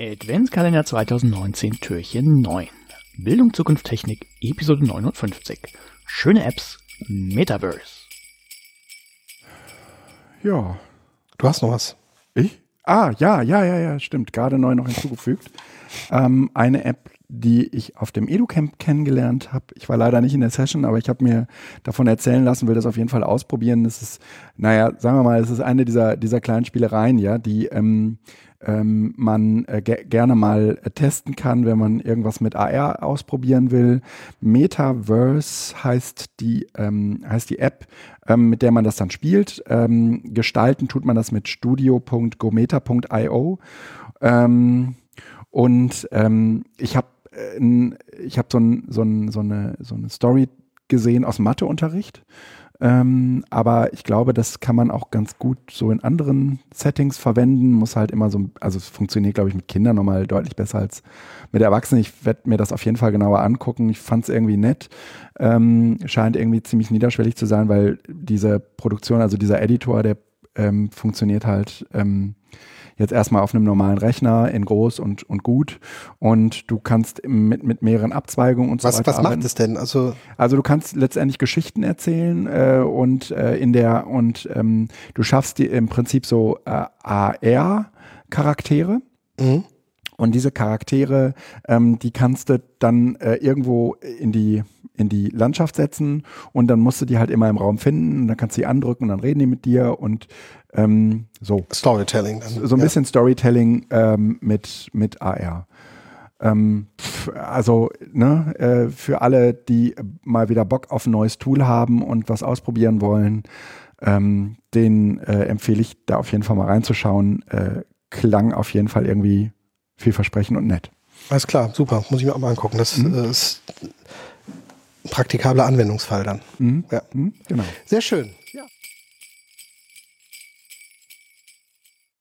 Adventskalender 2019, Türchen 9. Bildung, Zukunft, Technik, Episode 59. Schöne Apps, Metaverse. Ja. Du hast noch was. Ich? Ah, ja, ja, ja, ja, stimmt. Gerade neu noch hinzugefügt. Ähm, eine App, die ich auf dem EduCamp kennengelernt habe. Ich war leider nicht in der Session, aber ich habe mir davon erzählen lassen, will das auf jeden Fall ausprobieren. Das ist, naja, sagen wir mal, es ist eine dieser, dieser kleinen Spielereien, ja, die ähm, ähm, man äh, ge gerne mal äh, testen kann, wenn man irgendwas mit AR ausprobieren will. Metaverse heißt die, ähm, heißt die App, ähm, mit der man das dann spielt. Ähm, gestalten tut man das mit studio.gometa.io. Ähm, und ähm, ich habe äh, ich hab so, ein, so, ein, so, eine, so eine Story gesehen aus Matheunterricht. Ähm, aber ich glaube, das kann man auch ganz gut so in anderen Settings verwenden. Muss halt immer so, also es funktioniert, glaube ich, mit Kindern nochmal deutlich besser als mit Erwachsenen. Ich werde mir das auf jeden Fall genauer angucken. Ich fand es irgendwie nett. Ähm, scheint irgendwie ziemlich niederschwellig zu sein, weil diese Produktion, also dieser Editor, der ähm, funktioniert halt ähm, jetzt erstmal auf einem normalen Rechner in groß und, und gut und du kannst mit, mit mehreren Abzweigungen und was, so weiter. Was macht es denn? Also, also du kannst letztendlich Geschichten erzählen äh, und äh, in der und ähm, du schaffst dir im Prinzip so äh, AR-Charaktere. Mhm. Und diese Charaktere, ähm, die kannst du dann äh, irgendwo in die, in die Landschaft setzen und dann musst du die halt immer im Raum finden und dann kannst du sie andrücken und dann reden die mit dir und ähm, so. Storytelling. Dann, so ein ja. bisschen Storytelling ähm, mit, mit AR. Ähm, also ne, äh, für alle, die mal wieder Bock auf ein neues Tool haben und was ausprobieren wollen, ähm, den äh, empfehle ich da auf jeden Fall mal reinzuschauen. Äh, klang auf jeden Fall irgendwie vielversprechend und nett. Alles klar, super. Muss ich mir auch mal angucken. Das mhm. Äh, ist praktikabler Anwendungsfall dann. Mhm. Ja. Mhm, genau. Sehr schön. Ja.